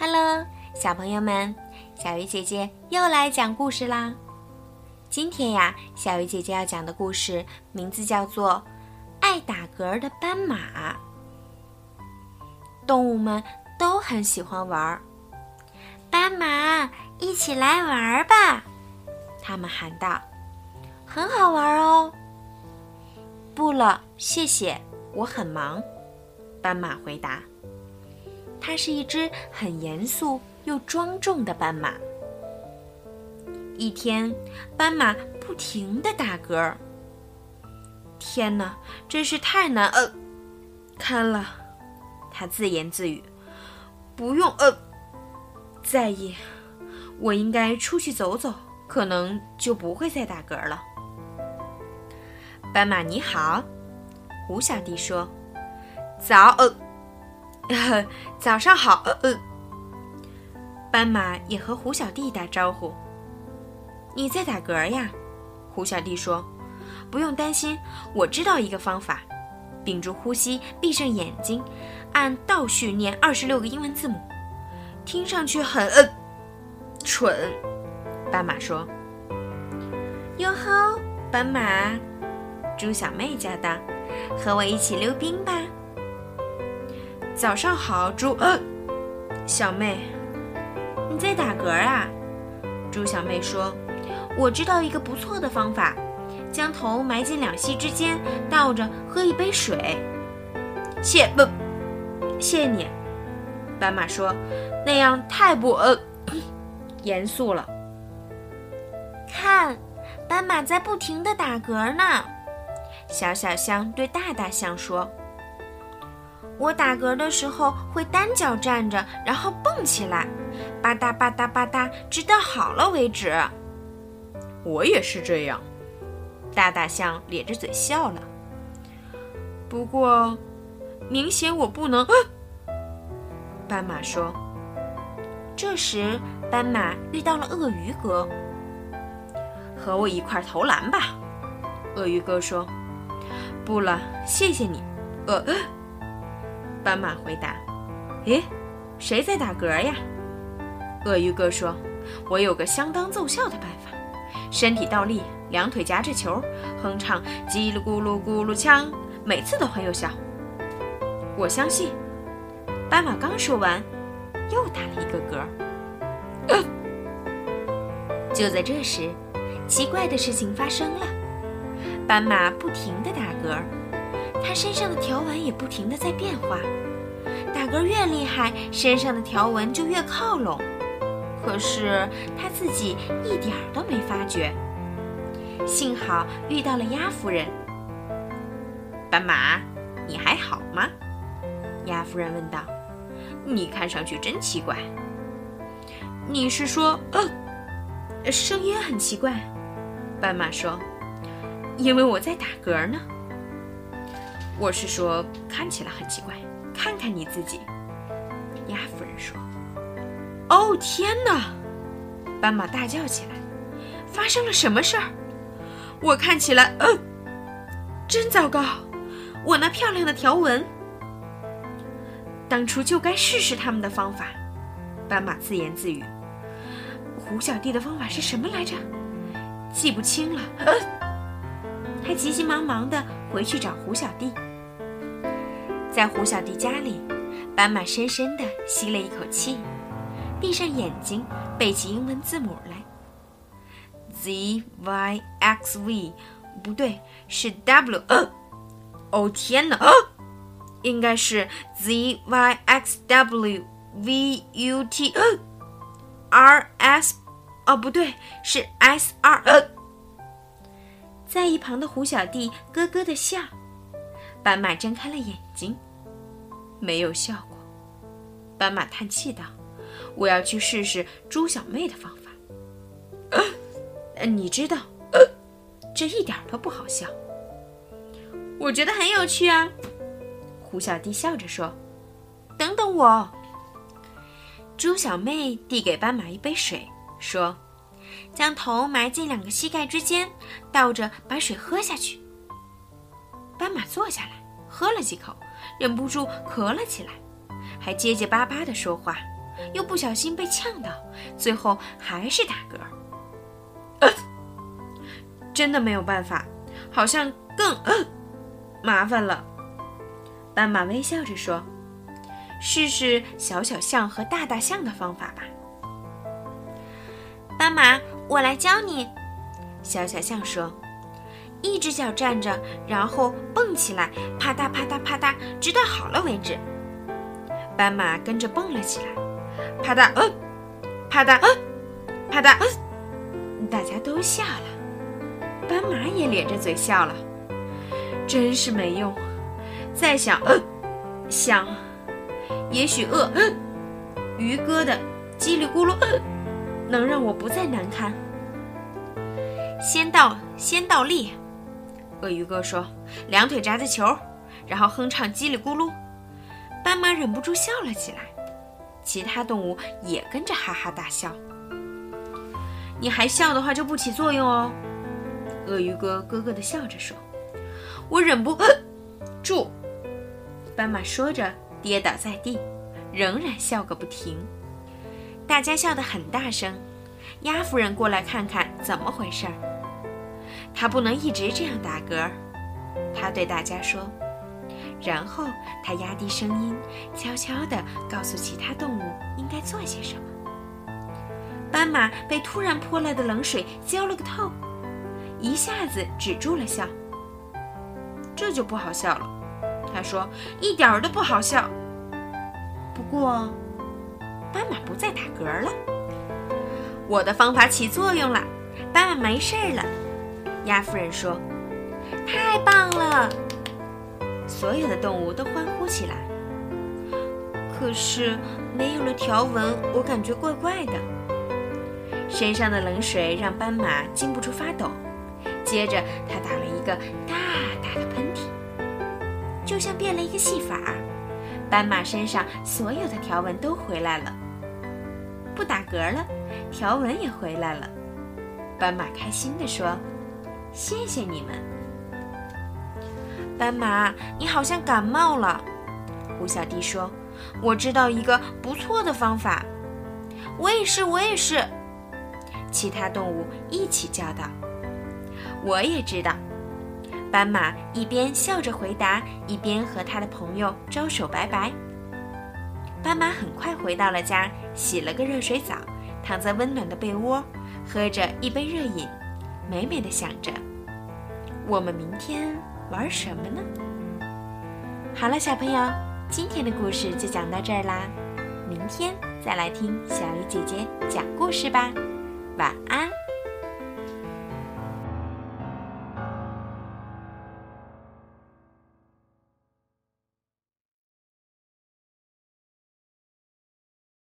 Hello，小朋友们，小鱼姐姐又来讲故事啦。今天呀，小鱼姐姐要讲的故事名字叫做《爱打嗝的斑马》。动物们都很喜欢玩儿，斑马一起来玩儿吧！他们喊道：“很好玩哦。”不了，谢谢，我很忙。斑马回答。它是一只很严肃又庄重的斑马。一天，斑马不停地打嗝。天哪，真是太难呃看了，他自言自语。不用呃在意，我应该出去走走，可能就不会再打嗝了。斑马你好，胡小弟说。早呃。早上好，呃。斑马也和胡小弟打招呼。你在打嗝呀？胡小弟说：“不用担心，我知道一个方法。屏住呼吸，闭上眼睛，按倒序念二十六个英文字母。听上去很呃蠢。”斑马说：“哟吼，斑马！”猪小妹叫道：“和我一起溜冰吧。”早上好，猪。小妹，你在打嗝啊？猪小妹说：“我知道一个不错的方法，将头埋进两膝之间，倒着喝一杯水。”谢不，谢谢你。斑马说：“那样太不呃 严肃了。”看，斑马在不停的打嗝呢。小小象对大大象说。我打嗝的时候会单脚站着，然后蹦起来，吧嗒吧嗒吧嗒，直到好了为止。我也是这样。大大象咧着嘴笑了。不过，明显我不能。斑马说。这时，斑马遇到了鳄鱼哥。和我一块投篮吧。鳄鱼哥说。不了，谢谢你。呃。斑马回答：“诶，谁在打嗝呀？”鳄鱼哥说：“我有个相当奏效的办法，身体倒立，两腿夹着球，哼唱叽里咕噜咕噜锵，每次都很有效。我相信。”斑马刚说完，又打了一个嗝。就在这时，奇怪的事情发生了：斑马不停地打嗝。它身上的条纹也不停的在变化，打嗝越厉害，身上的条纹就越靠拢。可是它自己一点儿都没发觉。幸好遇到了鸭夫人。斑马，你还好吗？鸭夫人问道。你看上去真奇怪。你是说，呃，声音很奇怪？斑马说，因为我在打嗝呢。我是说，看起来很奇怪。看看你自己，鸭夫人说：“哦，天哪！”斑马大叫起来：“发生了什么事儿？我看起来，呃，真糟糕！我那漂亮的条纹，当初就该试试他们的方法。”斑马自言自语：“胡小弟的方法是什么来着？记不清了。”他急急忙忙地回去找胡小弟。在胡小弟家里，斑马深深地吸了一口气，闭上眼睛背起英文字母来。Z Y X V，不对，是 W。呃哦天哪！应该是 Z Y X W V U T 呃 R S。哦，不对，是 S R。呃在一旁的胡小弟咯咯的笑。斑马睁开了眼睛。没有效果，斑马叹气道：“我要去试试猪小妹的方法。”你知道，这一点都不好笑。我觉得很有趣啊。”胡小弟笑着说：“等等我。”猪小妹递给斑马一杯水，说：“将头埋进两个膝盖之间，倒着把水喝下去。”斑马坐下来，喝了几口。忍不住咳了起来，还结结巴巴地说话：“又不小心被呛到，最后还是打嗝。真的没有办法，好像更麻烦了。斑马微笑着说：“试试小小象和大大象的方法吧。”斑马，我来教你。小小象说：“一只脚站着，然后蹦起来，啪嗒啪嗒啪嗒，直到好了为止。”斑马跟着蹦了起来，啪嗒，嗯，啪嗒，嗯，啪嗒，嗯，大家都笑了，斑马也咧着嘴笑了。真是没用，再想，嗯，想，也许饿，嗯，鱼哥的叽里咕噜，嗯。能让我不再难堪。先倒先倒立，鳄鱼哥说：“两腿扎着球，然后哼唱叽里咕噜。”斑马忍不住笑了起来，其他动物也跟着哈哈大笑。你还笑的话就不起作用哦。鳄鱼哥咯咯的笑着说：“我忍不 住。”斑马说着跌倒在地，仍然笑个不停。大家笑得很大声，鸭夫人过来看看怎么回事儿。他不能一直这样打嗝，他对大家说。然后他压低声音，悄悄地告诉其他动物应该做些什么。斑马被突然泼来的冷水浇了个透，一下子止住了笑。这就不好笑了，他说：“一点儿都不好笑。”不过。斑马不再打嗝了，我的方法起作用了，斑马没事了。鸭夫人说：“太棒了！”所有的动物都欢呼起来。可是没有了条纹，我感觉怪怪的。身上的冷水让斑马禁不住发抖，接着他打了一个大大的喷嚏，就像变了一个戏法。斑马身上所有的条纹都回来了，不打嗝了，条纹也回来了。斑马开心地说：“谢谢你们。”斑马，你好像感冒了。胡小弟说：“我知道一个不错的方法。”我也是，我也是。其他动物一起叫道：“我也知道。”斑马一边笑着回答，一边和他的朋友招手拜拜。斑马很快回到了家，洗了个热水澡，躺在温暖的被窝，喝着一杯热饮，美美的想着：我们明天玩什么呢？好了，小朋友，今天的故事就讲到这儿啦，明天再来听小鱼姐姐讲故事吧，晚安。